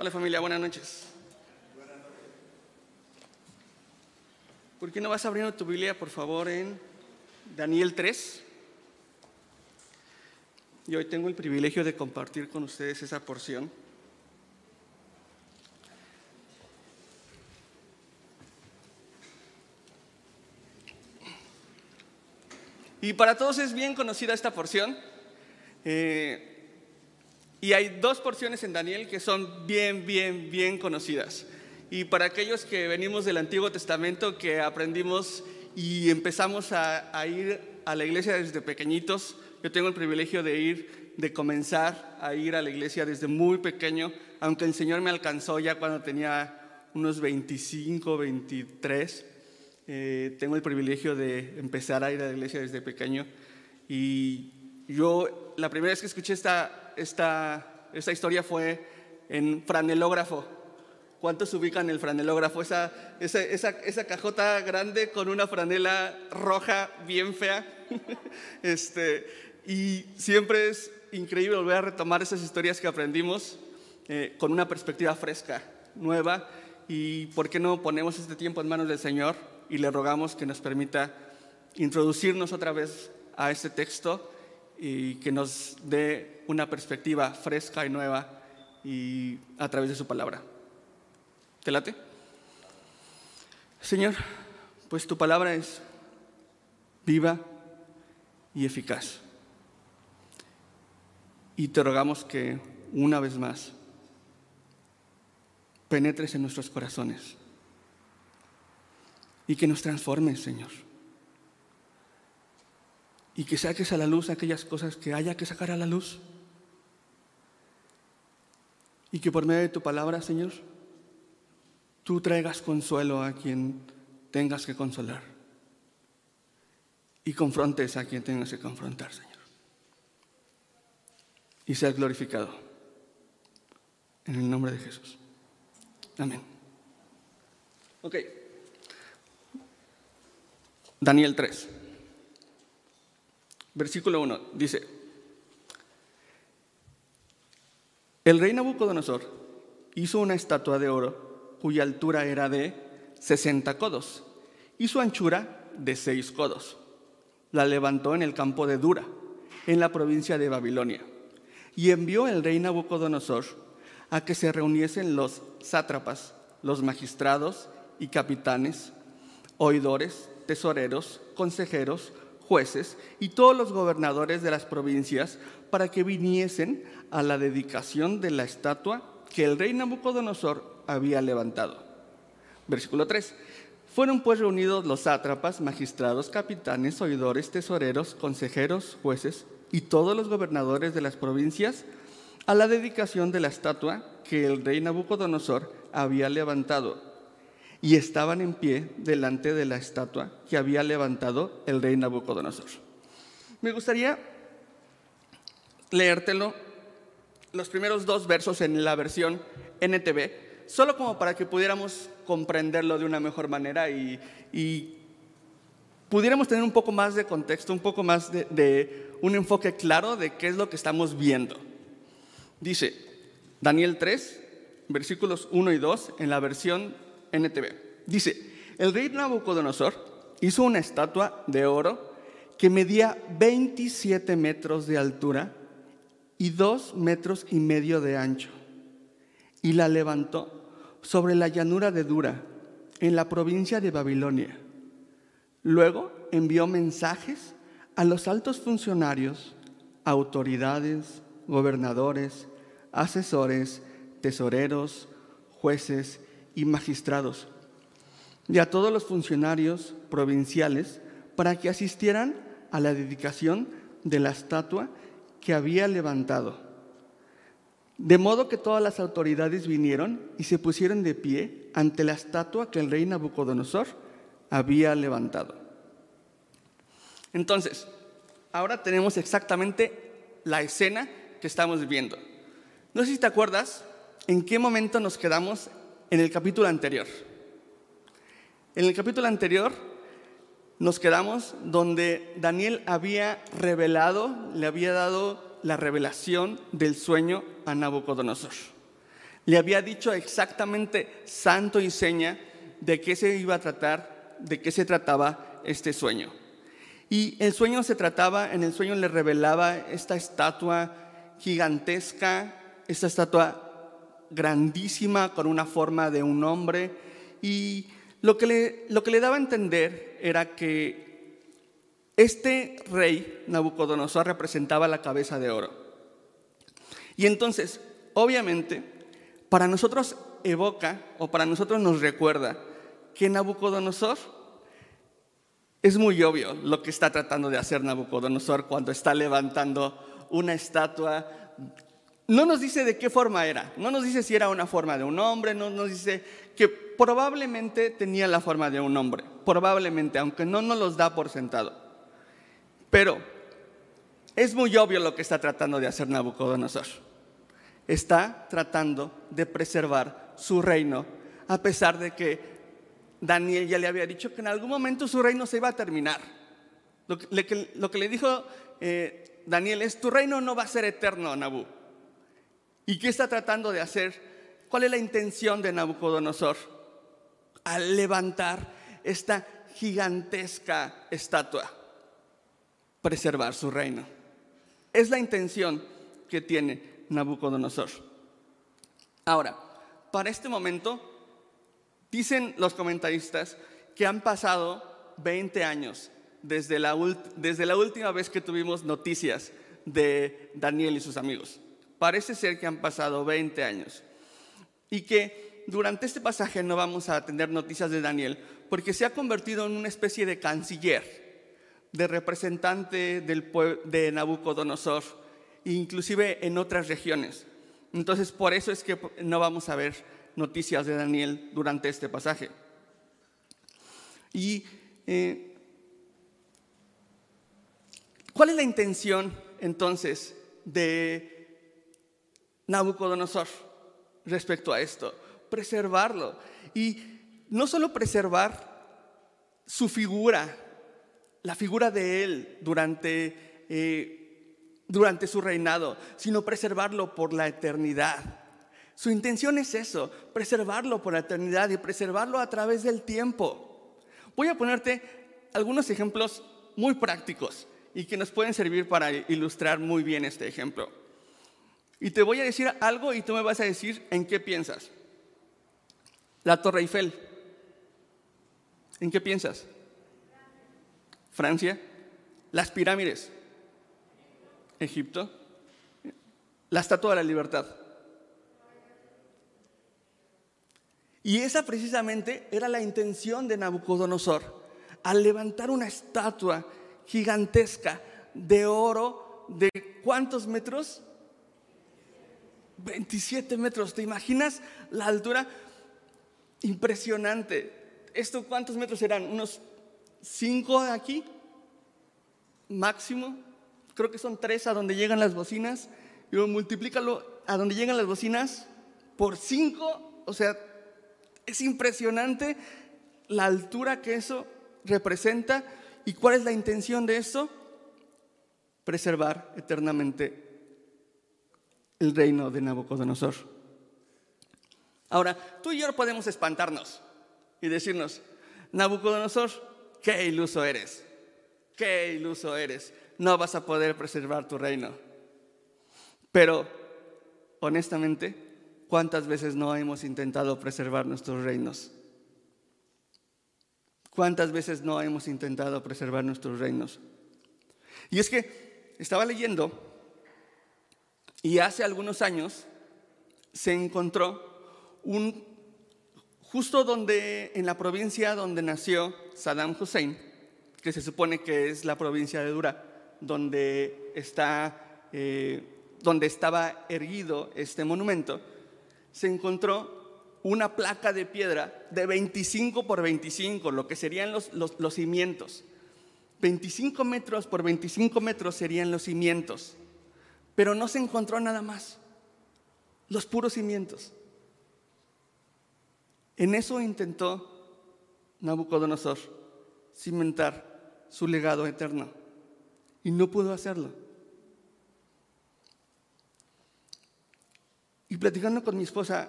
Hola familia, buenas noches. ¿Por qué no vas abriendo tu Biblia, por favor, en Daniel 3? Y hoy tengo el privilegio de compartir con ustedes esa porción. Y para todos es bien conocida esta porción. Eh, y hay dos porciones en Daniel que son bien, bien, bien conocidas. Y para aquellos que venimos del Antiguo Testamento, que aprendimos y empezamos a, ir a la iglesia desde pequeñitos, yo tengo el privilegio de ir, de comenzar a ir a la iglesia desde muy pequeño, aunque el Señor me alcanzó ya cuando tenía unos 25, 23. Eh, tengo el privilegio de empezar a ir a la iglesia desde pequeño. Y yo, la primera vez que escuché esta, esta, historia fue en franelógrafo. ¿Cuántos ubican el franelógrafo? Esa, cajota grande con una franela roja bien fea. este, y siempre es increíble volver a retomar esas historias que aprendimos eh, con una perspectiva fresca, nueva. Y por qué no ponemos este tiempo en manos del Señor y le rogamos que nos permita introducirnos otra vez a este texto y que nos dé una perspectiva fresca y nueva y a través de su palabra. ¿Te late? Señor, pues tu palabra es viva y eficaz. Y te rogamos que una vez más penetres en nuestros corazones y que nos transformes, Señor y que saques a la luz aquellas cosas que haya que sacar a la luz. Y que por medio de tu palabra, Señor, tú traigas consuelo a quien tengas que consolar. Y confrontes a quien tengas que confrontar, Señor. Y sea glorificado. En el nombre de Jesús. Amén. Ok. Daniel 3 versículo 1, dice, el rey Nabucodonosor hizo una estatua de oro cuya altura era de 60 codos y su anchura de 6 codos. La levantó en el campo de Dura, en la provincia de Babilonia, y envió el rey Nabucodonosor a que se reuniesen los sátrapas, los magistrados y capitanes, oidores, tesoreros, consejeros, jueces y todos los gobernadores de las provincias para que viniesen a la dedicación de la estatua que el rey Nabucodonosor había levantado. Versículo 3. Fueron pues reunidos los sátrapas, magistrados, capitanes, oidores, tesoreros, consejeros, jueces y todos los gobernadores de las provincias a la dedicación de la estatua que el rey Nabucodonosor había levantado y estaban en pie delante de la estatua que había levantado el rey Nabucodonosor. Me gustaría leértelo los primeros dos versos en la versión NTV, solo como para que pudiéramos comprenderlo de una mejor manera y, pudiéramos tener un poco más de contexto, un poco más de, de un enfoque claro de qué es lo que estamos viendo. Dice Daniel 3, versículos 1 y 2 en la versión NTV. Dice, el rey Nabucodonosor hizo una estatua de oro que medía 27 metros de altura y 2 metros y medio de ancho, y la levantó sobre la llanura de Dura, en la provincia de Babilonia. Luego envió mensajes a los altos funcionarios, autoridades, gobernadores, asesores, tesoreros, jueces y magistrados, y a todos los funcionarios provinciales para que asistieran a la dedicación de la estatua que había levantado. De modo que todas las autoridades vinieron y se pusieron de pie ante la estatua que el rey Nabucodonosor había levantado. Entonces, ahora tenemos exactamente la escena que estamos viendo. No sé si te acuerdas en qué momento nos quedamos en el capítulo anterior. En el capítulo anterior nos quedamos donde Daniel había revelado, le había dado la revelación del sueño a Nabucodonosor. le había dicho exactamente santo y seña de qué se iba a tratar, de qué se trataba este sueño. Y el sueño se trataba, en el sueño le revelaba esta estatua gigantesca, esta estatua grandísima con una forma de un hombre. Y lo que le, lo que le daba a entender era que este rey, Nabucodonosor, representaba la cabeza de oro. Y entonces, obviamente, para nosotros evoca o para nosotros nos recuerda que Nabucodonosor es muy obvio lo que está tratando de hacer Nabucodonosor cuando está levantando una estatua. No nos dice de qué forma era, no nos dice si era una forma de un hombre, no nos dice que probablemente tenía la forma de un hombre, probablemente, aunque no nos los da por sentado. Pero es muy obvio lo que está tratando de hacer Nabucodonosor. Está tratando de preservar su reino, a pesar de que Daniel ya le había dicho que en algún momento su reino se iba a terminar. Lo que, le dijo eh, Daniel es, tu reino no va a ser eterno, Nabú. ¿Y qué está tratando de hacer? ¿Cuál es la intención de Nabucodonosor? Al levantar esta gigantesca estatua, preservar su reino. Es la intención que tiene Nabucodonosor. Ahora, para este momento, Dicen los comentaristas que han pasado 20 años desde la, desde la última vez que tuvimos noticias de Daniel y sus amigos. Parece ser que han pasado 20 años. Y que durante este pasaje no vamos a tener noticias de Daniel porque se ha convertido en una especie de canciller, de representante del de Nabucodonosor, inclusive en otras regiones. Entonces, por eso es que no vamos a ver noticias de Daniel durante este pasaje. Y eh, ¿cuál es la intención entonces de Nabucodonosor respecto a esto? Preservarlo. Y no solo preservar su figura, la figura de él durante, eh, durante su reinado, sino preservarlo por la eternidad. Su intención es eso, preservarlo por la eternidad y preservarlo a través del tiempo. Voy a ponerte algunos ejemplos muy prácticos y que nos pueden servir para ilustrar muy bien este ejemplo. Y te voy a decir algo y tú me vas a decir en qué piensas. La Torre Eiffel. ¿En qué piensas? Francia. Las pirámides. Egipto. La Estatua de la Libertad. Y esa precisamente era la intención de Nabucodonosor, al levantar una estatua gigantesca de oro de cuántos metros? 27 metros. ¿Te imaginas la altura? Impresionante. ¿Esto cuántos metros eran? ¿Unos 5 aquí? Máximo. Creo que son 3 a donde llegan las bocinas. Y multiplícalo a donde llegan las bocinas por 5. O sea, es impresionante la altura que eso representa y cuál es la intención de eso. Preservar eternamente el reino de Nabucodonosor. Ahora, tú y yo podemos espantarnos y decirnos, Nabucodonosor, qué iluso eres, qué iluso eres, no vas a poder preservar tu reino. Pero, honestamente, ¿Cuántas veces no hemos intentado preservar nuestros reinos? ¿Cuántas veces no hemos intentado preservar nuestros reinos? Y es que estaba leyendo y hace algunos años se encontró un justo donde en la provincia donde nació Saddam Hussein, que se supone que es la provincia de Dura, donde está eh, donde estaba erguido este monumento, se encontró una placa de piedra de 25 por 25, lo que serían los, los, cimientos. 25 metros por 25 metros serían los cimientos, pero no se encontró nada más, los puros cimientos. En eso intentó Nabucodonosor cimentar su legado eterno y no pudo hacerlo. Y platicando con mi esposa,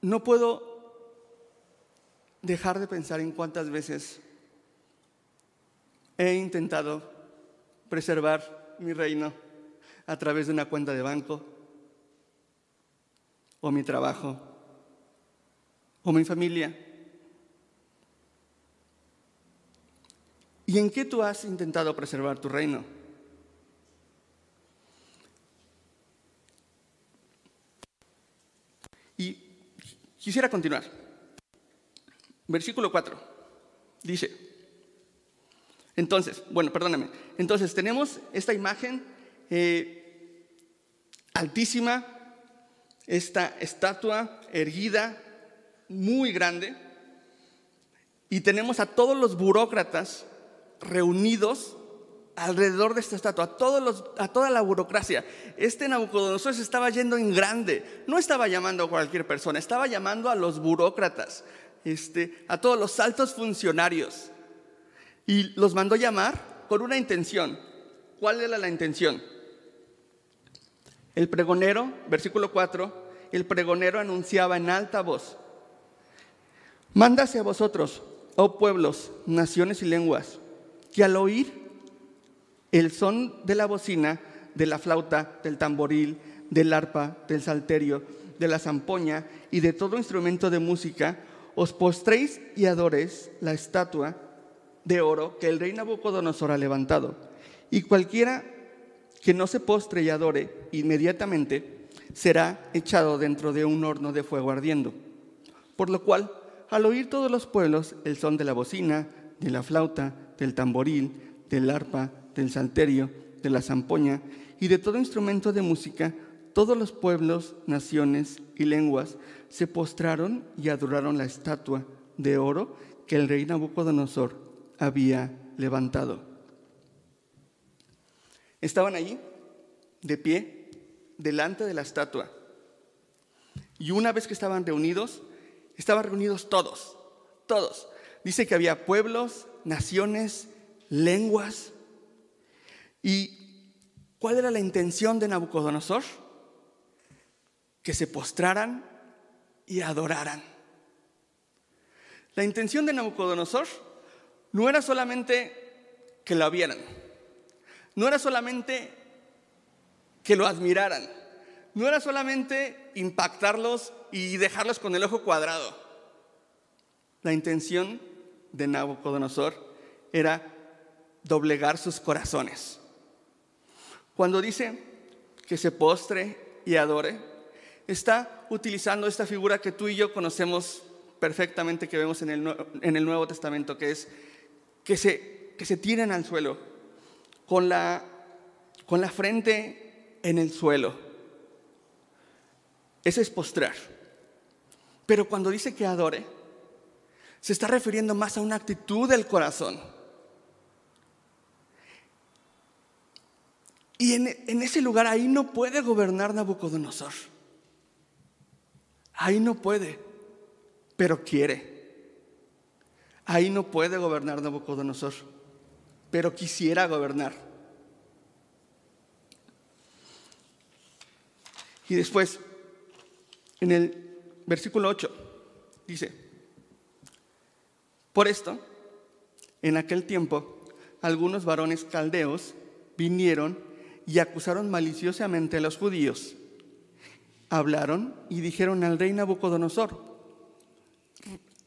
no puedo dejar de pensar en cuántas veces he intentado preservar mi reino a través de una cuenta de banco o mi trabajo o mi familia. ¿Y en qué tú has intentado preservar tu reino? Y quisiera continuar. Versículo 4. Dice, entonces, bueno, perdóname, entonces tenemos esta imagen eh, altísima, esta estatua erguida, muy grande, y tenemos a todos los burócratas reunidos alrededor de esta estatua, a, todos los, a toda la burocracia. Este Nabucodonosor se estaba yendo en grande, no estaba llamando a cualquier persona, estaba llamando a los burócratas, este, a todos los altos funcionarios. Y los mandó llamar con una intención. ¿Cuál era la intención? El pregonero, versículo 4, el pregonero anunciaba en alta voz, mándase a vosotros, oh pueblos, naciones y lenguas, que al oír el son de la bocina, de la flauta, del tamboril, del arpa, del salterio, de la zampoña y de todo instrumento de música, os postréis y adoréis la estatua de oro que el rey Nabucodonosor ha levantado. Y cualquiera que no se postre y adore inmediatamente será echado dentro de un horno de fuego ardiendo. Por lo cual, al oír todos los pueblos el son de la bocina, de la flauta, del tamboril, del arpa, del salterio, de la zampoña y de todo instrumento de música, todos los pueblos, naciones y lenguas se postraron y adoraron la estatua de oro que el rey Nabucodonosor había levantado. Estaban allí, de pie, delante de la estatua. Y una vez que estaban reunidos, estaban reunidos todos, todos. Dice que había pueblos, naciones, lenguas. ¿Y cuál era la intención de Nabucodonosor? Que se postraran y adoraran. La intención de Nabucodonosor no era solamente que lo vieran, no era solamente que lo admiraran, no era solamente impactarlos y dejarlos con el ojo cuadrado. La intención de Nabucodonosor era doblegar sus corazones. Cuando dice que se postre y adore, está utilizando esta figura que tú y yo conocemos perfectamente, que vemos en el, Nuevo Testamento, que es que se, que se tiren al suelo con la, con la frente en el suelo. Ese es postrar. Pero cuando dice que adore, se está refiriendo más a una actitud del corazón. Y en, en, ese lugar ahí no puede gobernar Nabucodonosor. Ahí no puede, pero quiere. Ahí no puede gobernar Nabucodonosor, pero quisiera gobernar. Y después, en el versículo 8, dice, por esto, en aquel tiempo, algunos varones caldeos vinieron y acusaron maliciosamente a los judíos. Hablaron y dijeron al rey Nabucodonosor,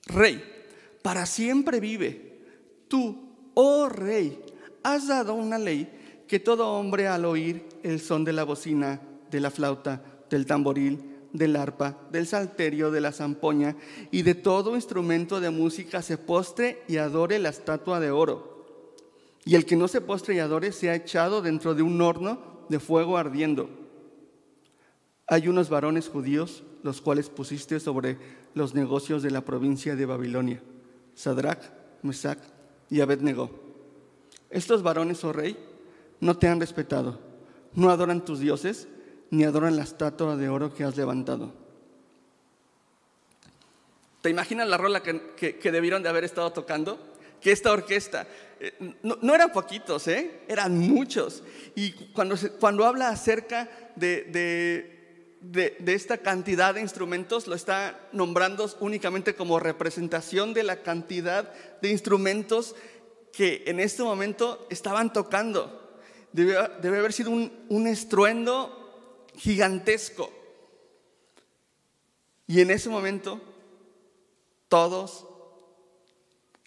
Rey, para siempre vive. Tú, oh rey, has dado una ley que todo hombre al oír el son de la bocina, de la flauta, del tamboril, del arpa, del salterio, de la zampoña y de todo instrumento de música se postre y adore la estatua de oro. Y el que no se postre y adore sea echado dentro de un horno de fuego ardiendo. Hay unos varones judíos, los cuales pusiste sobre los negocios de la provincia de Babilonia, Sadrach, Mesach y Abednego. Estos varones, oh rey, no te han respetado, no adoran tus dioses, ni adoran la estatua de oro que has levantado. ¿Te imaginas la rola que, debieron de haber estado tocando? Que esta orquesta, eh, no, eran poquitos, ¿eh? eran muchos. Y cuando, cuando habla acerca de, de, esta cantidad de instrumentos lo está nombrando únicamente como representación de la cantidad de instrumentos que en este momento estaban tocando. Debe, haber sido un, un estruendo gigantesco. Y en ese momento, todos,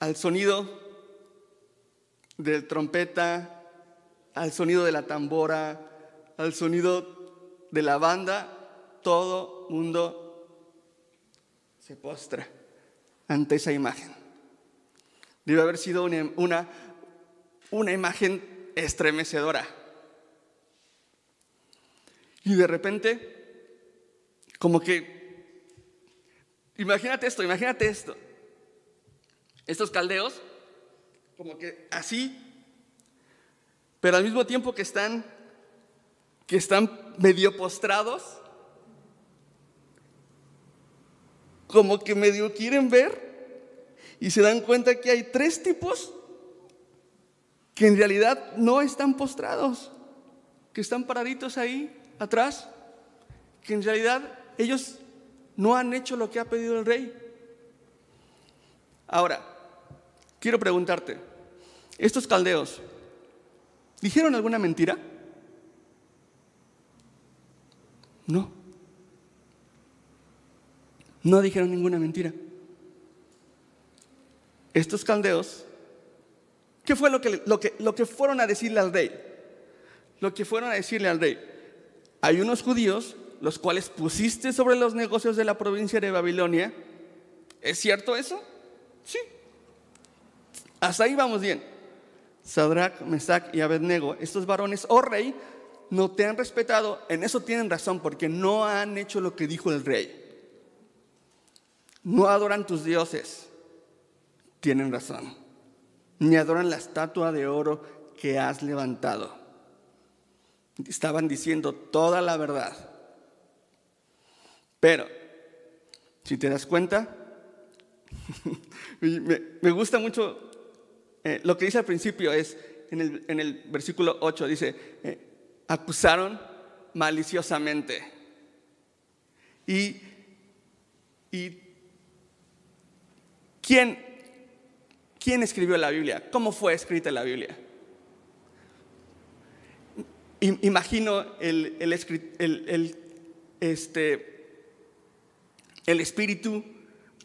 al sonido de trompeta, al sonido de la tambora, al sonido de la banda, todo mundo se postra ante esa imagen. Debe haber sido una, una, imagen estremecedora. Y de repente, como que, imagínate esto, imagínate esto. Estos caldeos, como que así, pero al mismo tiempo que están, que están medio postrados, como que medio quieren ver y se dan cuenta que hay tres tipos que en realidad no están postrados, que están paraditos ahí atrás, que en realidad ellos no han hecho lo que ha pedido el rey. Ahora, quiero preguntarte, ¿estos caldeos dijeron alguna mentira? No. No dijeron ninguna mentira. Estos caldeos, ¿qué fue lo que, lo, que, lo que fueron a decirle al rey? Lo que fueron a decirle al rey. Hay unos judíos los cuales pusiste sobre los negocios de la provincia de Babilonia. ¿Es cierto eso? Sí. Hasta ahí vamos bien. Sadrach, Mesach y Abednego, estos varones, oh rey, no te han respetado. En eso tienen razón, porque no han hecho lo que dijo el rey no adoran tus dioses, tienen razón, ni adoran la estatua de oro que has levantado. Estaban diciendo toda la verdad. Pero, si te das cuenta, me, gusta mucho eh, lo que dice al principio, es en el, versículo 8, dice, eh, acusaron maliciosamente. Y, y ¿Quién, ¿Quién escribió la Biblia? ¿Cómo fue escrita la Biblia? Imagino el, este, el espíritu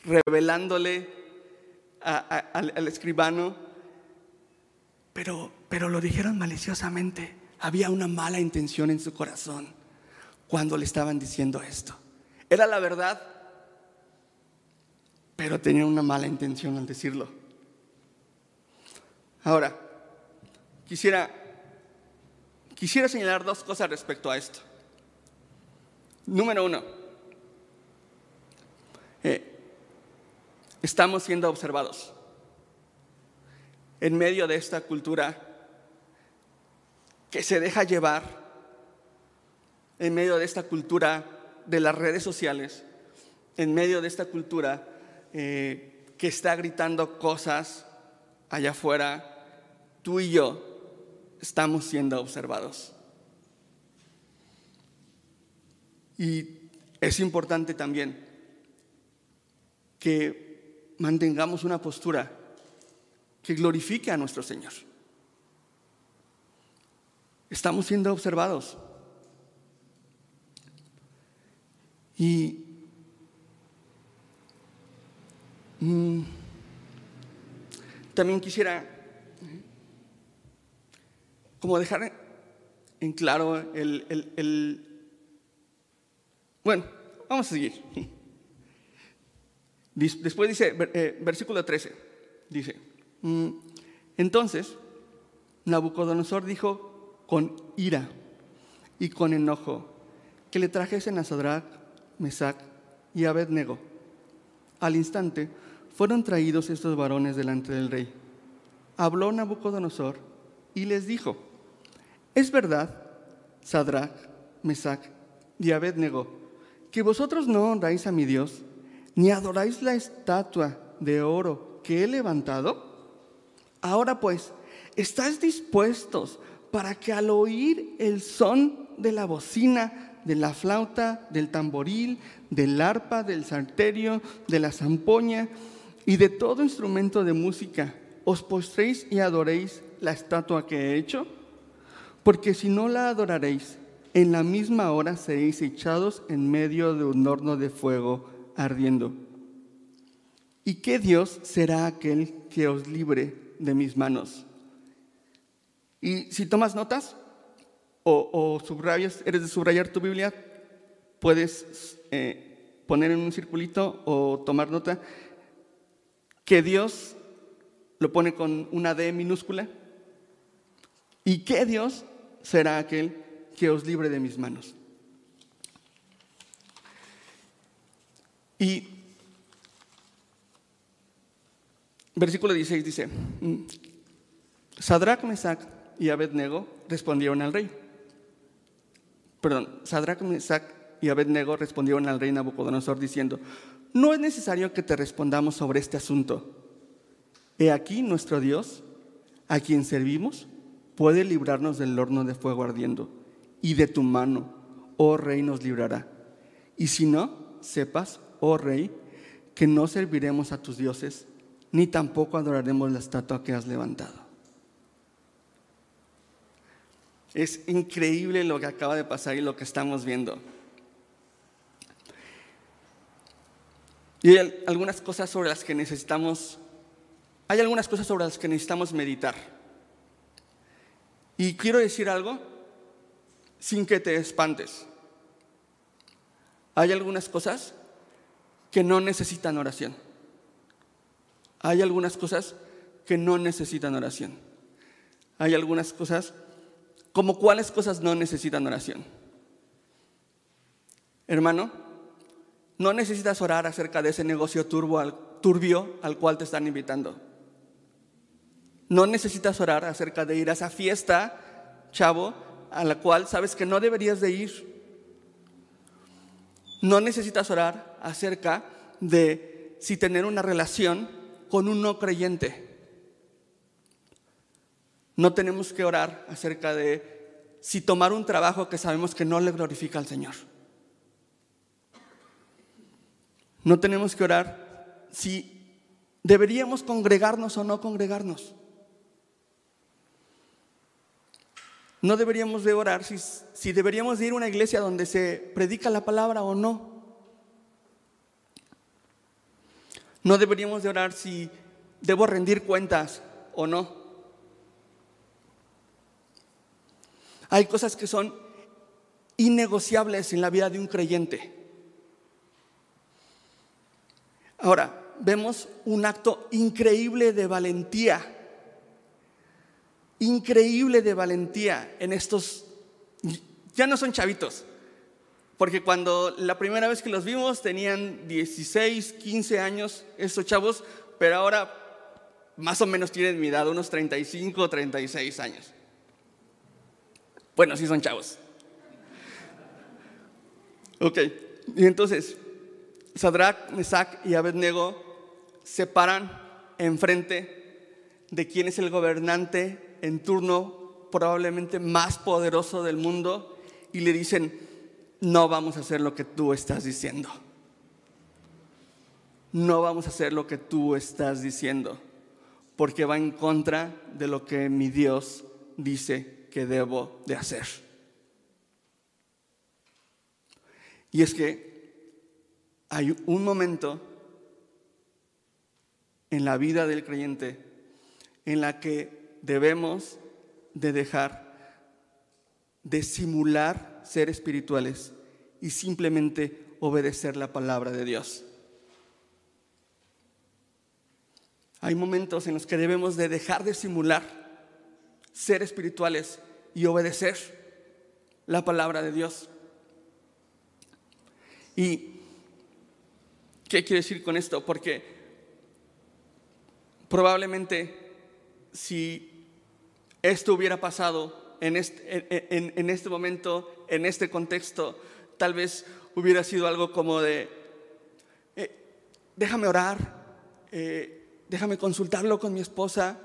revelándole al, escribano, pero, pero lo dijeron maliciosamente. Había una mala intención en su corazón cuando le estaban diciendo esto. Era la verdad, pero tenían una mala intención al decirlo. Ahora, quisiera, quisiera señalar dos cosas respecto a esto. Número uno, eh, estamos siendo observados en medio de esta cultura que se deja llevar, en medio de esta cultura de las redes sociales, en medio de esta cultura eh, que está gritando cosas allá afuera, tú y yo estamos siendo observados. Y es importante también que mantengamos una postura que glorifique a nuestro Señor. Estamos siendo observados. Y Mm. También quisiera como dejar en claro el, Bueno, vamos a seguir. Después dice, eh, versículo 13, dice, mm, entonces Nabucodonosor dijo con ira y con enojo que le trajesen a Sadrach, Mesach y Abednego. Al instante, fueron traídos estos varones delante del rey. Habló Nabucodonosor y les dijo, es verdad, Sadrach, Mesach y Abednego, que vosotros no honráis a mi Dios, ni adoráis la estatua de oro que he levantado. Ahora pues, ¿estáis dispuestos para que al oír el son de la bocina de la flauta, del tamboril, del arpa, del salterio, de la zampoña y de todo instrumento de música. ¿Os postréis y adoréis la estatua que he hecho? Porque si no la adoraréis, en la misma hora seréis echados en medio de un horno de fuego ardiendo. ¿Y qué Dios será aquel que os libre de mis manos? Y si tomas notas o, subrayas, eres de subrayar tu Biblia, puedes eh, poner en un circulito o tomar nota que Dios lo pone con una D minúscula y que Dios será aquel que os libre de mis manos. Y versículo 16 dice, mm, Sadrach, Mesach y Abednego respondieron al rey. Perdón, Sadrach, Mesach y Abednego respondieron al rey Nabucodonosor diciendo, no es necesario que te respondamos sobre este asunto. He aquí nuestro Dios, a quien servimos, puede librarnos del horno de fuego ardiendo, y de tu mano, oh rey, nos librará. Y si no, sepas, oh rey, que no serviremos a tus dioses, ni tampoco adoraremos la estatua que has levantado. Es increíble lo que acaba de pasar y lo que estamos viendo. Y hay algunas cosas sobre las que necesitamos, hay algunas cosas sobre las que necesitamos meditar. Y quiero decir algo sin que te espantes. Hay algunas cosas que no necesitan oración. Hay algunas cosas que no necesitan oración. Hay algunas cosas, como cuáles cosas no necesitan oración. Hermano, no necesitas orar acerca de ese negocio turbio al cual te están invitando. No necesitas orar acerca de ir a esa fiesta, chavo, a la cual sabes que no deberías de ir. No necesitas orar acerca de si tener una relación con un no creyente. No tenemos que orar acerca de si tomar un trabajo que sabemos que no le glorifica al Señor. No tenemos que orar si deberíamos congregarnos o no congregarnos. No deberíamos de orar si, si deberíamos de ir a una iglesia donde se predica la palabra o no. No deberíamos de orar si debo rendir cuentas o no. Hay cosas que son innegociables en la vida de un creyente. Ahora, vemos un acto increíble de valentía increíble de valentía en estos, ya no son chavitos, porque cuando la primera vez que los vimos tenían 16, 15 años estos chavos, pero ahora más o menos tienen mi edad, unos 35 36 años. Bueno, sí son chavos. Ok, y entonces Sadrach, Mesach y Abednego se paran enfrente de quién es el gobernante en turno probablemente más poderoso del mundo y le dicen, no vamos a hacer lo que tú estás diciendo. No vamos a hacer lo que tú estás diciendo, porque va en contra de lo que mi Dios dice que debo de hacer. Y es que hay un momento en la vida del creyente en la que debemos de dejar de simular ser espirituales y simplemente obedecer la palabra de Dios. Hay momentos en los que debemos de dejar de simular ser espirituales y obedecer la palabra de Dios. ¿Y qué quiero decir con esto? Porque probablemente si esto hubiera pasado en este, momento, en este contexto, tal vez hubiera sido algo como de, eh, déjame orar, eh, déjame consultarlo con mi esposa,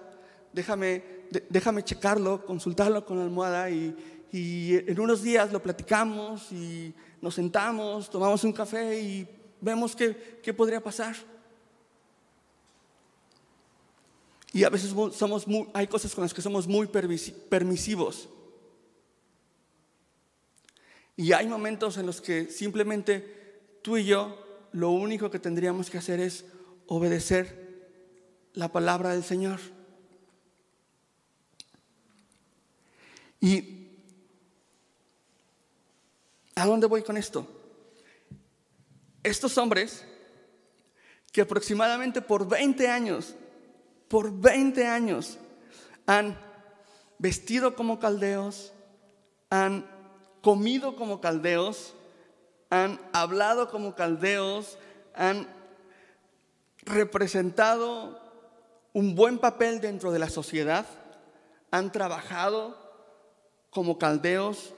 déjame, déjame checarlo, consultarlo con la almohada y, en unos días lo platicamos y nos sentamos, tomamos un café y vemos qué podría pasar. Y a veces somos hay cosas con las que somos muy permisivos. Y hay momentos en los que simplemente tú y yo lo único que tendríamos que hacer es obedecer la palabra del Señor. Y ¿a dónde voy con esto? Estos hombres que aproximadamente por 20 años por 20 años han vestido como caldeos, han comido como caldeos, han hablado como caldeos, han representado un buen papel dentro de la sociedad, han trabajado como caldeos,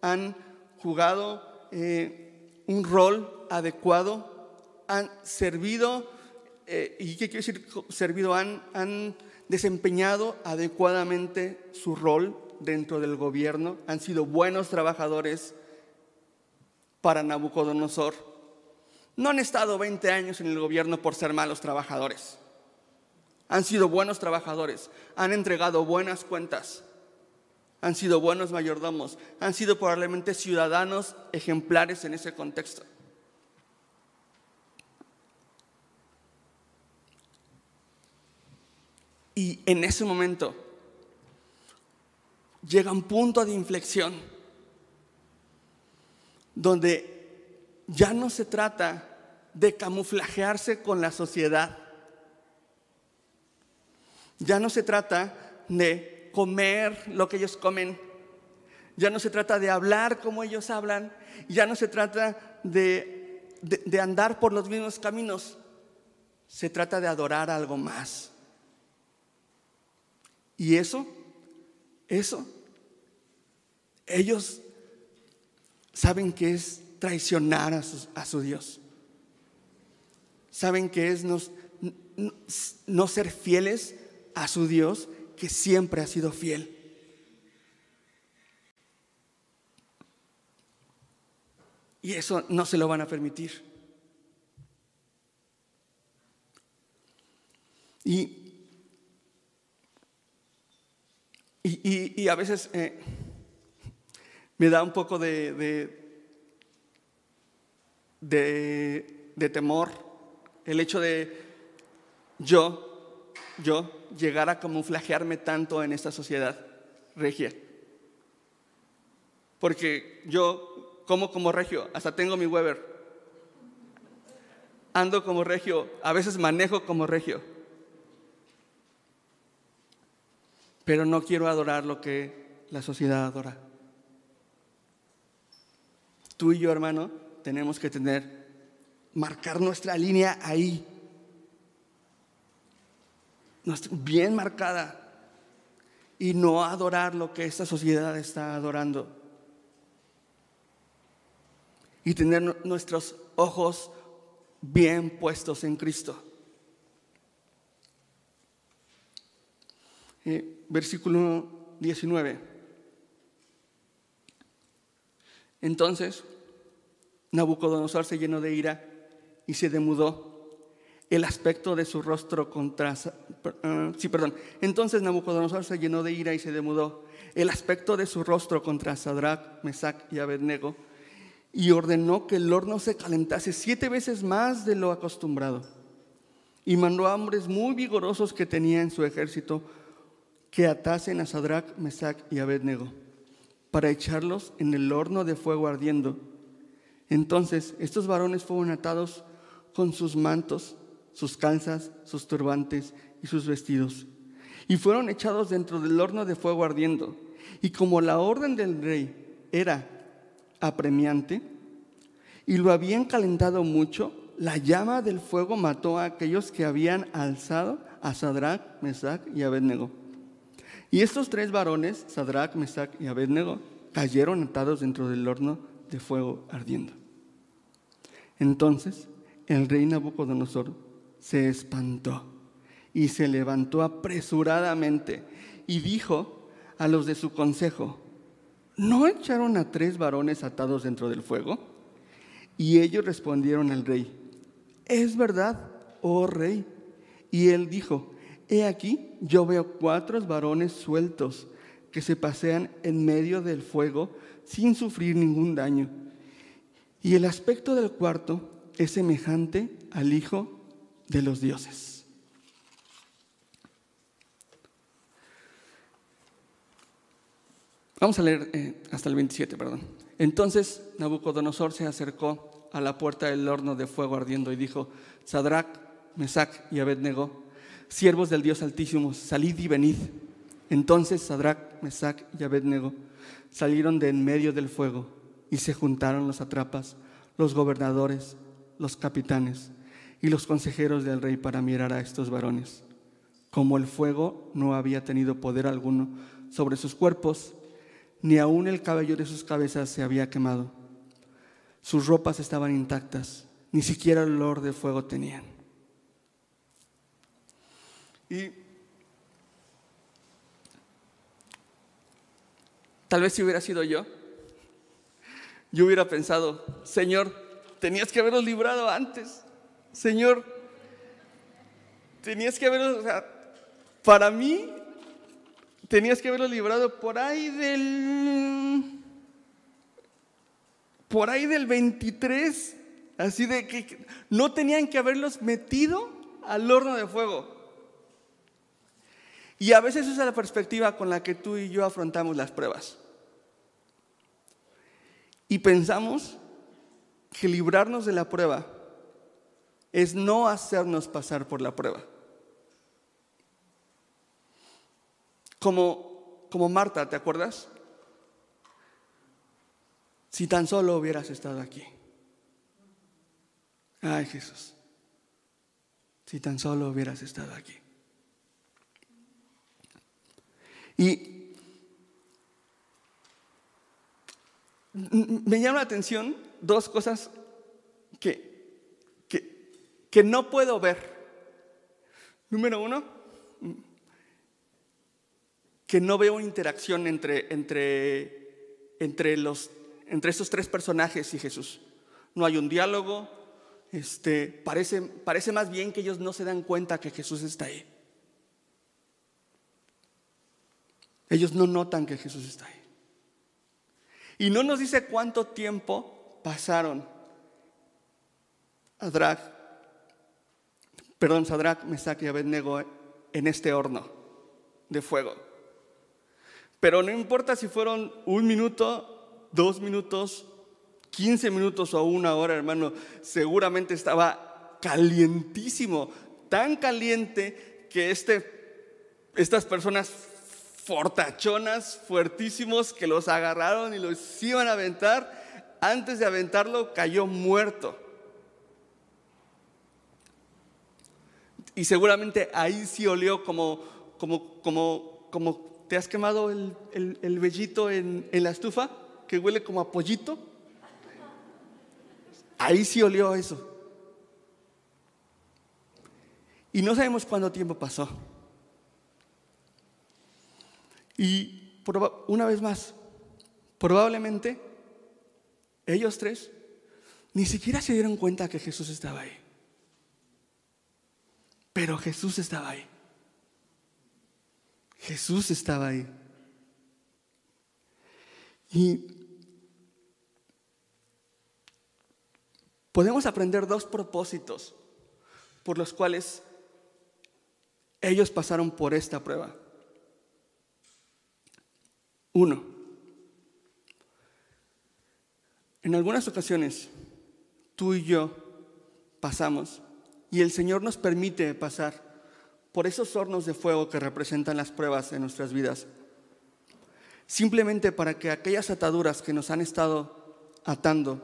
han jugado eh, un rol adecuado, han servido eh, ¿Y qué quiere decir servido? Han, han desempeñado adecuadamente su rol dentro del gobierno, han sido buenos trabajadores para Nabucodonosor. No han estado 20 años en el gobierno por ser malos trabajadores. Han sido buenos trabajadores, han entregado buenas cuentas, han sido buenos mayordomos, han sido probablemente ciudadanos ejemplares en ese contexto. Y en ese momento llega un punto de inflexión donde ya no se trata de camuflajearse con la sociedad. Ya no se trata de comer lo que ellos comen. Ya no se trata de hablar como ellos hablan. Ya no se trata de, de andar por los mismos caminos. Se trata de adorar algo más. Y eso, eso, ellos saben que es traicionar a su, Dios. Saben que es no ser fieles a su Dios que siempre ha sido fiel. Y eso no se lo van a permitir. Y Y, a veces eh, me da un poco de, de, temor el hecho de yo, yo llegar a camuflajearme tanto en esta sociedad regia. Porque yo como como regio, hasta tengo mi Weber. Ando como regio, a veces manejo como regio. Pero no quiero adorar lo que la sociedad adora. Tú y yo, hermano, tenemos que tener, marcar nuestra línea ahí, bien marcada, y no adorar lo que esta sociedad está adorando. Y tener nuestros ojos bien puestos en Cristo. Eh, versículo 19. Entonces, Nabucodonosor se llenó de ira y se demudó. El aspecto de su rostro contra... Ah, sí, perdón. Entonces Nabucodonosor se llenó de ira y se demudó. El aspecto de su rostro contra Sadrach, Mesach y Abednego y ordenó que el horno se calentase siete veces más de lo acostumbrado. Y mandó a hombres muy vigorosos que tenía en su ejército que atasen a Sadrach, Mesach y Abednego para echarlos en el horno de fuego ardiendo. Entonces estos varones fueron atados con sus mantos, sus calzas, sus turbantes y sus vestidos, y fueron echados dentro del horno de fuego ardiendo. Y como la orden del rey era apremiante y lo habían calentado mucho, la llama del fuego mató a aquellos que habían alzado a Sadrach, Mesach y Abednego. Y estos tres varones, Sadrach, Mesach y Abednego, cayeron atados dentro del horno de fuego ardiendo. Entonces el rey Nabucodonosor se espantó y se levantó apresuradamente y dijo a los de su consejo, ¿no echaron a tres varones atados dentro del fuego? Y ellos respondieron al rey, es verdad, oh rey. Y él dijo, he aquí, yo veo cuatro varones sueltos que se pasean en medio del fuego sin sufrir ningún daño. Y el aspecto del cuarto es semejante al Hijo de los dioses. Vamos a leer eh, hasta el 27, perdón. Entonces Nabucodonosor se acercó a la puerta del horno de fuego ardiendo y dijo, Sadrach, Mesach y Abednego, siervos del Dios Altísimo, salid y venid. Entonces Sadrach, Mesach y Abednego salieron de en medio del fuego y se juntaron los atrapas, los gobernadores, los capitanes y los consejeros del rey para mirar a estos varones. Como el fuego no había tenido poder alguno sobre sus cuerpos, ni aun el cabello de sus cabezas se había quemado. Sus ropas estaban intactas, ni siquiera el olor de fuego tenían. Y tal vez si hubiera sido yo, yo hubiera pensado, Señor, tenías que haberlos librado antes. Señor, tenías que haberlos, o sea, para mí, tenías que haberlos librado por ahí del, por ahí del 23, así de que no tenían que haberlos metido al horno de fuego. Y a veces esa es la perspectiva con la que tú y yo afrontamos las pruebas. Y pensamos que librarnos de la prueba es no hacernos pasar por la prueba. Como, como Marta, ¿te acuerdas? Si tan solo hubieras estado aquí. Ay Jesús, si tan solo hubieras estado aquí. Y me llama la atención dos cosas que, que, no puedo ver. Número uno, que no veo interacción entre, entre, entre, los, entre estos tres personajes y Jesús. No hay un diálogo, este, parece, parece más bien que ellos no se dan cuenta que Jesús está ahí. Ellos no notan que Jesús está ahí. Y no nos dice cuánto tiempo pasaron Sadrach, perdón, Sadrach, Mesach y Abednego en este horno de fuego. Pero no importa si fueron un minuto, dos minutos, quince minutos o una hora, hermano, seguramente estaba calientísimo, tan caliente que este, estas personas fortachonas, fuertísimos, que los agarraron y los iban a aventar, antes de aventarlo cayó muerto. Y seguramente ahí sí olió como, como, como, como te has quemado el, el, vellito en, en la estufa, que huele como a pollito. Ahí sí olió eso. Y no sabemos cuánto tiempo pasó. Y una vez más, probablemente ellos tres ni siquiera se dieron cuenta que Jesús estaba ahí. Pero Jesús estaba ahí. Jesús estaba ahí. Y podemos aprender dos propósitos por los cuales ellos pasaron por esta prueba. Uno, En algunas ocasiones, tú y yo pasamos y el Señor nos permite pasar por esos hornos de fuego que representan las pruebas en nuestras vidas, simplemente para que aquellas ataduras que nos han estado atando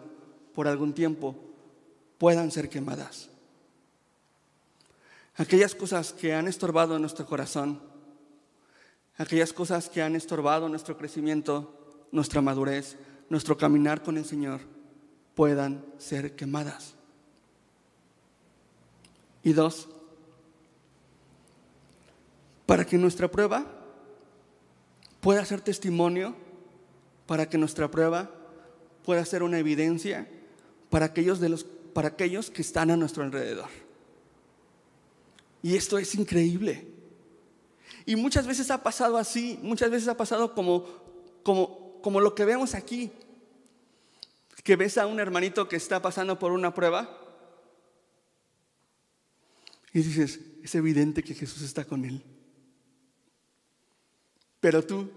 por algún tiempo puedan ser quemadas. Aquellas cosas que han estorbado nuestro corazón, aquellas cosas que han estorbado nuestro crecimiento, nuestra madurez, nuestro caminar con el Señor puedan ser quemadas. Y dos, para que nuestra prueba pueda ser testimonio para que nuestra prueba pueda ser una evidencia para aquellos, de los, para aquellos que están a nuestro alrededor. Y esto es increíble. Y muchas veces ha pasado así, muchas veces ha pasado como, como, como lo que vemos aquí, que ves a un hermanito que está pasando por una prueba y dices, es evidente que Jesús está con él. Pero tú,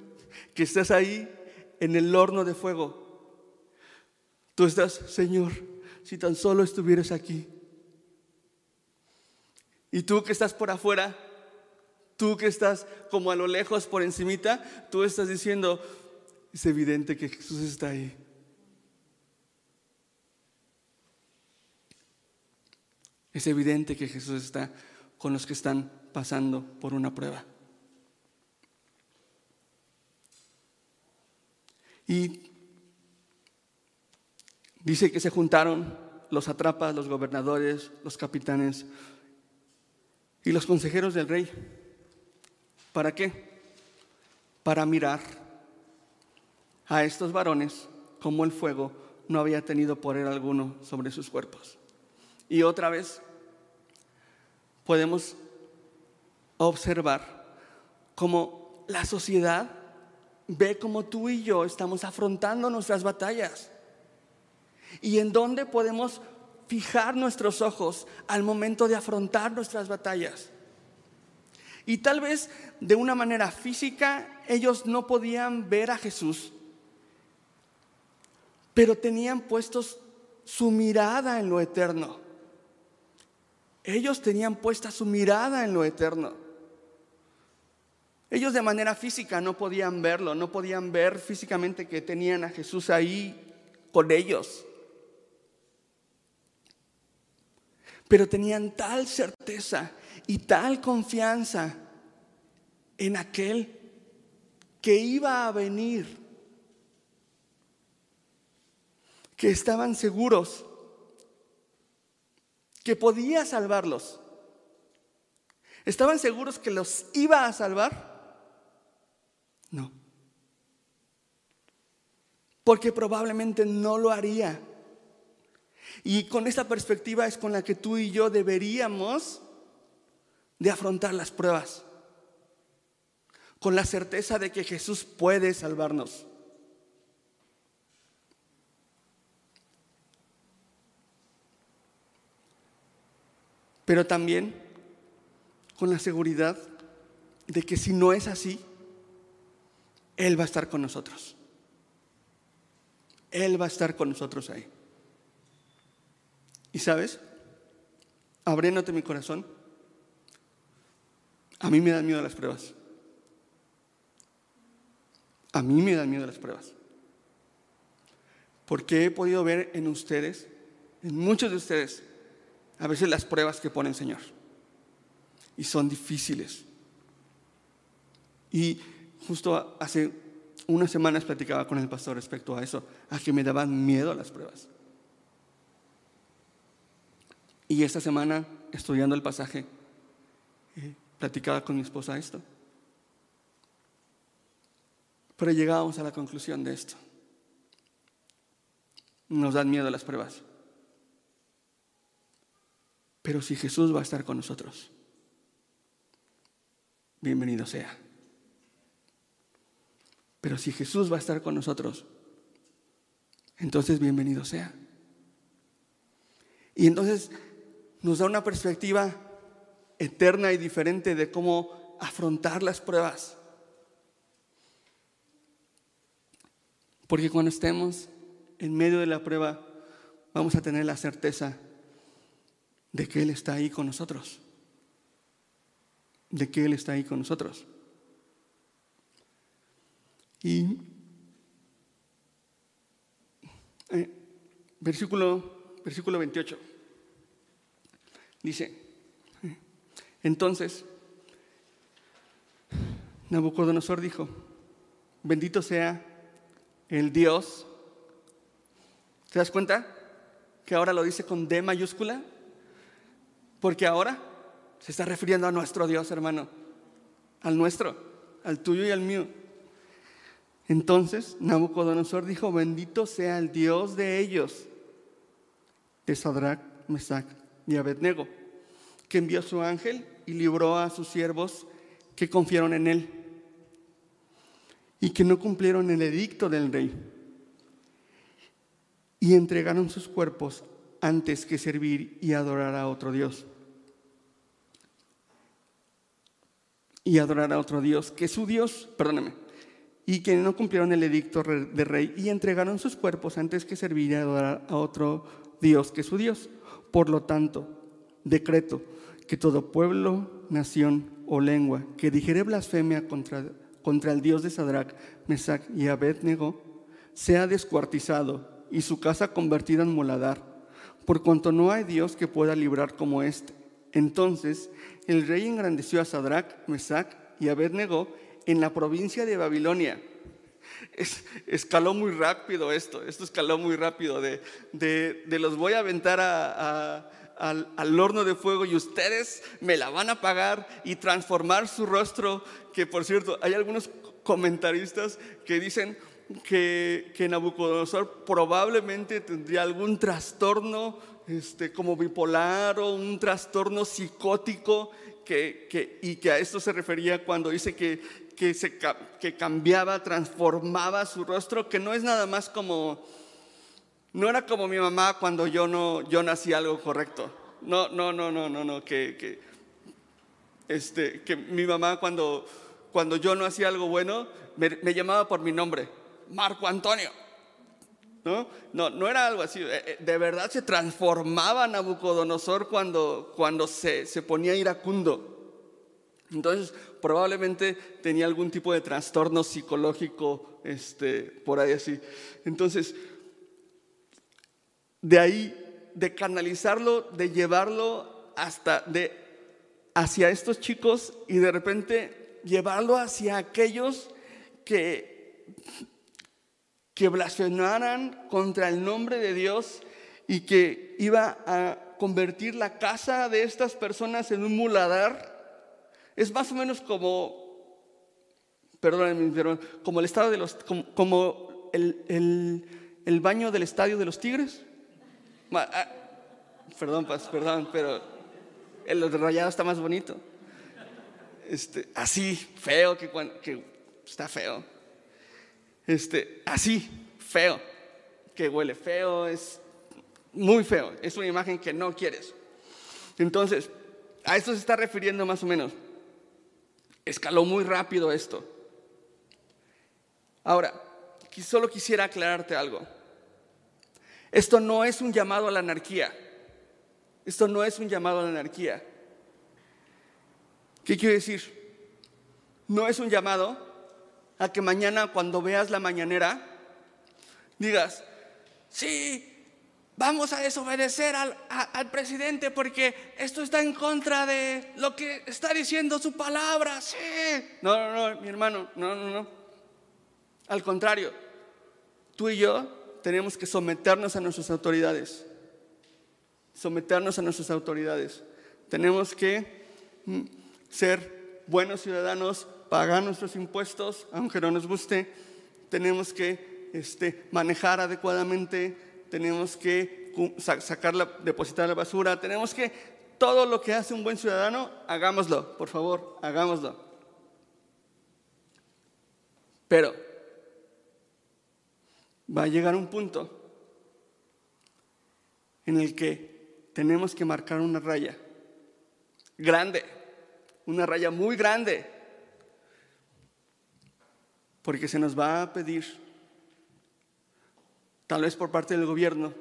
que estás ahí en el horno de fuego, tú estás, Señor, si tan solo estuvieras aquí. Y tú que estás por afuera, tú que estás como a lo lejos por encimita, tú estás diciendo, es evidente que Jesús está ahí. Es evidente que Jesús está con los que están pasando por una prueba. Y dice que se juntaron los atrapas, los gobernadores, los capitanes y los consejeros del rey. ¿Para qué? Para mirar a estos varones como el fuego no había tenido poder alguno sobre sus cuerpos. Y otra vez podemos observar cómo la sociedad ve cómo tú y yo estamos afrontando nuestras batallas y en dónde podemos fijar nuestros ojos al momento de afrontar nuestras batallas. Y tal vez de una manera física ellos no podían ver a Jesús, pero tenían puestos su mirada en lo eterno. Ellos tenían puesta su mirada en lo eterno. Ellos de manera física no podían verlo, no podían ver físicamente que tenían a Jesús ahí con ellos. Pero tenían tal certeza y tal confianza en aquel que iba a venir, que estaban seguros que podía salvarlos. ¿Estaban seguros que los iba a salvar? No. Porque probablemente no lo haría. Y con esta perspectiva es con la que tú y yo deberíamos de afrontar las pruebas. Con la certeza de que Jesús puede salvarnos. pero también con la seguridad de que si no es así, Él va a estar con nosotros. Él va a estar con nosotros ahí. Y sabes, abriéndote mi corazón, a mí me dan miedo las pruebas. A mí me dan miedo las pruebas. Porque he podido ver en ustedes, en muchos de ustedes, a veces las pruebas que pone el Señor. Y son difíciles. Y justo hace unas semanas platicaba con el pastor respecto a eso, a que me daban miedo las pruebas. Y esta semana, estudiando el pasaje, platicaba con mi esposa esto. Pero llegábamos a la conclusión de esto. Nos dan miedo las pruebas. Pero si Jesús va a estar con nosotros, bienvenido sea. Pero si Jesús va a estar con nosotros, entonces bienvenido sea. Y entonces nos da una perspectiva eterna y diferente de cómo afrontar las pruebas. Porque cuando estemos en medio de la prueba, vamos a tener la certeza de que Él está ahí con nosotros. De que Él está ahí con nosotros. Y eh, versículo, versículo 28 dice, entonces Nabucodonosor dijo, bendito sea el Dios. ¿Te das cuenta que ahora lo dice con D mayúscula? Porque ahora se está refiriendo a nuestro Dios, hermano. Al nuestro, al tuyo y al mío. Entonces Nabucodonosor dijo, bendito sea el Dios de ellos, de Sadrach, Mesach y Abednego, que envió su ángel y libró a sus siervos que confiaron en él y que no cumplieron el edicto del rey y entregaron sus cuerpos antes que servir y adorar a otro Dios. Y adorar a otro Dios, que su Dios, perdóneme, y que no cumplieron el edicto de rey y entregaron sus cuerpos antes que servir y adorar a otro Dios que su Dios. Por lo tanto, decreto que todo pueblo, nación o lengua que dijere blasfemia contra, contra el Dios de Sadrach, Mesach y Abednego sea descuartizado y su casa convertida en moladar, por cuanto no hay Dios que pueda librar como éste. Entonces el rey engrandeció a Sadrach, Mesach y Abednego en la provincia de Babilonia. escaló muy rápido esto, esto escaló muy rápido de, de, los voy a aventar al, al, horno de fuego y ustedes me la van a pagar y transformar su rostro, que por cierto, hay algunos comentaristas que dicen, que, que Nabucodonosor probablemente tendría algún trastorno este, como bipolar o un trastorno psicótico que, y que a esto se refería cuando dice que, que, se, que cambiaba, transformaba su rostro, que no es nada más como, no era como mi mamá cuando yo no, yo nací algo correcto. No, no, no, no, no, no, que, que, este, que mi mamá cuando, cuando yo no hacía algo bueno me llamaba por mi nombre. Marco Antonio. ¿No? No, no era algo así. Eh, eh, de verdad se transformaba Nabucodonosor cuando, cuando se, se ponía iracundo. Entonces, probablemente tenía algún tipo de trastorno psicológico este, por ahí así. Entonces, de ahí, de canalizarlo, de llevarlo hasta de, hacia estos chicos y de repente llevarlo hacia aquellos que que blasfemaran contra el nombre de Dios y que iba a convertir la casa de estas personas en un muladar, es más o menos como, perdónenme, como el estado de los, como, el, el, baño del estadio de los Tigres. Ah, perdón, perdón, pero el rayado está más bonito. Este, así, feo, que, que está feo. Este, así, feo, que huele feo, es muy feo, es una imagen que no quieres. Entonces, a esto se está refiriendo más o menos. Escaló muy rápido esto. Ahora, solo quisiera aclararte algo. Esto no es un llamado a la anarquía. Esto no es un llamado a la anarquía. ¿Qué quiero decir? No es un llamado a que mañana cuando veas la mañanera digas, sí, vamos a desobedecer al, al, presidente porque esto está en contra de lo que está diciendo su palabra, sí. No, no, no, mi hermano, no, no, no. Al contrario, tú y yo tenemos que someternos a nuestras autoridades, someternos a nuestras autoridades. Tenemos que mm, ser buenos ciudadanos pagar nuestros impuestos, aunque no nos guste, tenemos que este, manejar adecuadamente, tenemos que sacar la, depositar la basura, tenemos que todo lo que hace un buen ciudadano, hagámoslo, por favor, hagámoslo. Pero va a llegar un punto en el que tenemos que marcar una raya grande, una raya muy grande porque se nos va a pedir, tal vez por parte del gobierno,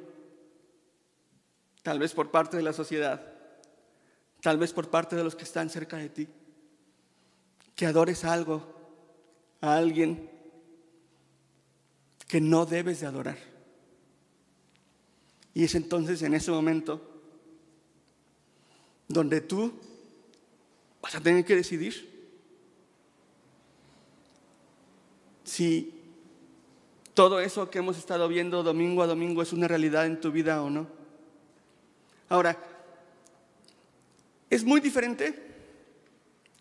tal vez por parte de la sociedad, tal vez por parte de los que están cerca de ti, que adores algo, a alguien que no debes de adorar. Y es entonces en ese momento donde tú vas a tener que decidir si todo eso que hemos estado viendo domingo a domingo es una realidad en tu vida o no. Ahora, es muy diferente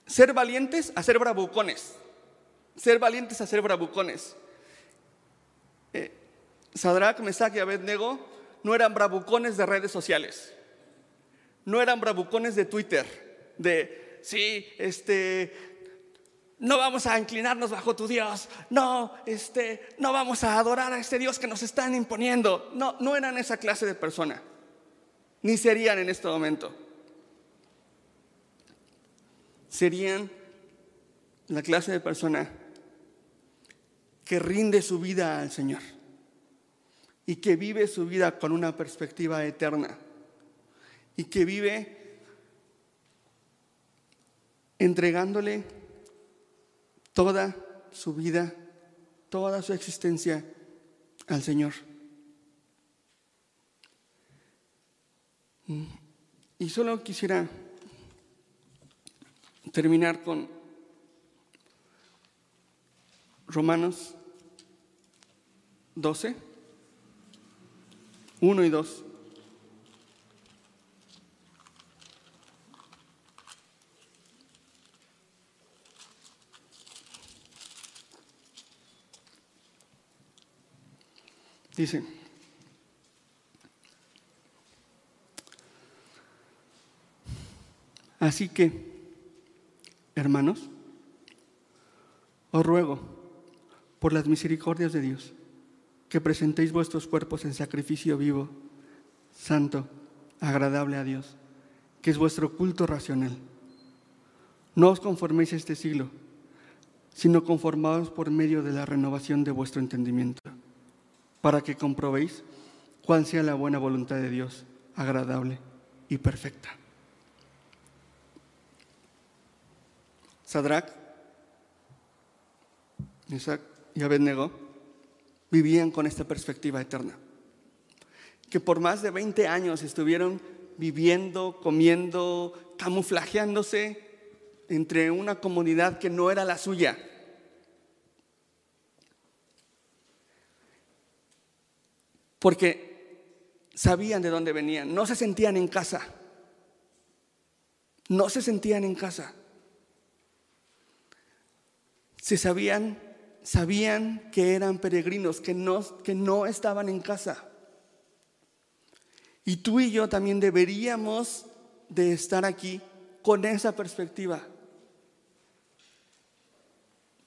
ser valientes a ser bravucones. Ser valientes a ser bravucones. Sadrach, Mesach y Abednego no eran bravucones de redes sociales. No eran bravucones de Twitter, de, sí, este, no vamos a inclinarnos bajo tu Dios, no, este, no vamos a adorar a este Dios que nos están imponiendo. No, no eran esa clase de persona, ni serían en este momento. Serían la clase de persona que rinde su vida al Señor y que vive su vida con una perspectiva eterna y que vive entregándole toda su vida, toda su existencia al Señor. Y solo quisiera terminar con Romanos 12, 1 y 2. Dice, así que, hermanos, os ruego, por las misericordias de Dios, que presentéis vuestros cuerpos en sacrificio vivo, santo, agradable a Dios, que es vuestro culto racional. No os conforméis a este siglo, sino conformaos por medio de la renovación de vuestro entendimiento para que comprobéis cuál sea la buena voluntad de Dios, agradable y perfecta. Sadrach, Isaac y Abednego vivían con esta perspectiva eterna, que por más de 20 años estuvieron viviendo, comiendo, camuflajeándose entre una comunidad que no era la suya. Porque sabían de dónde venían, no se sentían en casa, no se sentían en casa. Se sabían, sabían que eran peregrinos, que no, que no estaban en casa. Y tú y yo también deberíamos de estar aquí con esa perspectiva.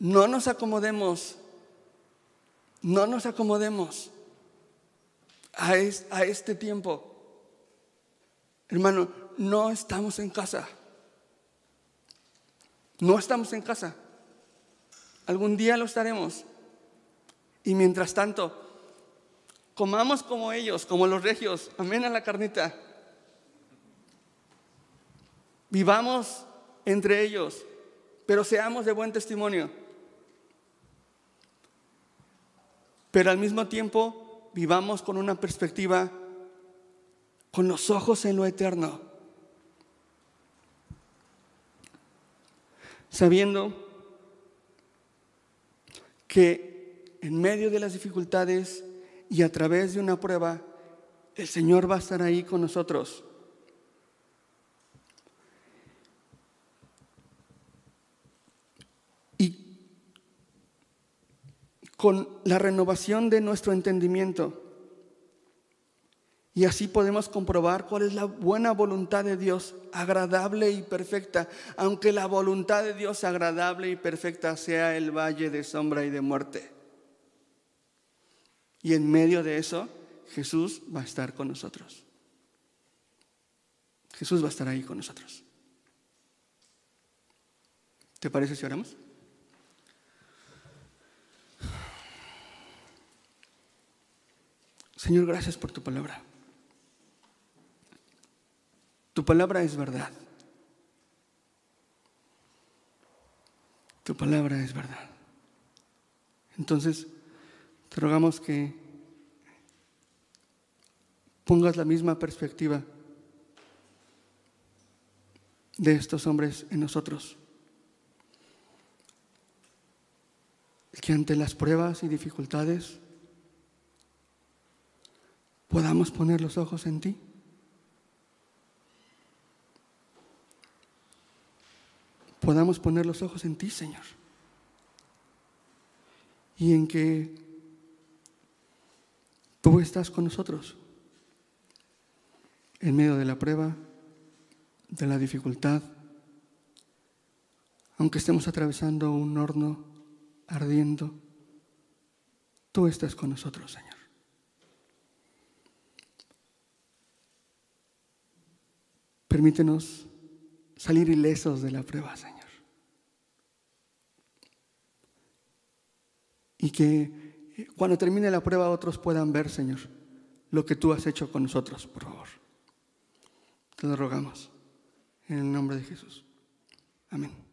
No nos acomodemos, no nos acomodemos a, este tiempo. Hermano, no estamos en casa. No estamos en casa. Algún día lo estaremos. Y mientras tanto, comamos como ellos, como los regios. Amén a la carnita. Vivamos entre ellos, pero seamos de buen testimonio. Pero al mismo tiempo vivamos con una perspectiva, con los ojos en lo eterno, sabiendo que en medio de las dificultades y a través de una prueba, el Señor va a estar ahí con nosotros. con la renovación de nuestro entendimiento. Y así podemos comprobar cuál es la buena voluntad de Dios, agradable y perfecta, aunque la voluntad de Dios agradable y perfecta sea el valle de sombra y de muerte. Y en medio de eso, Jesús va a estar con nosotros. Jesús va a estar ahí con nosotros. ¿Te parece si oramos? Señor, gracias por tu palabra. Tu palabra es verdad. Tu palabra es verdad. Entonces, te rogamos que pongas la misma perspectiva de estos hombres en nosotros. Que ante las pruebas y dificultades podamos poner los ojos en ti. Podamos poner los ojos en ti, Señor. Y en que Tú estás con nosotros en medio de la prueba, de la dificultad, aunque estemos atravesando un horno ardiendo, tú estás con nosotros, Señor. Permítenos salir ilesos de la prueba, Señor. Y que cuando termine la prueba otros puedan ver, Señor, lo que tú has hecho con nosotros, por favor. Te lo rogamos. En el nombre de Jesús. Amén.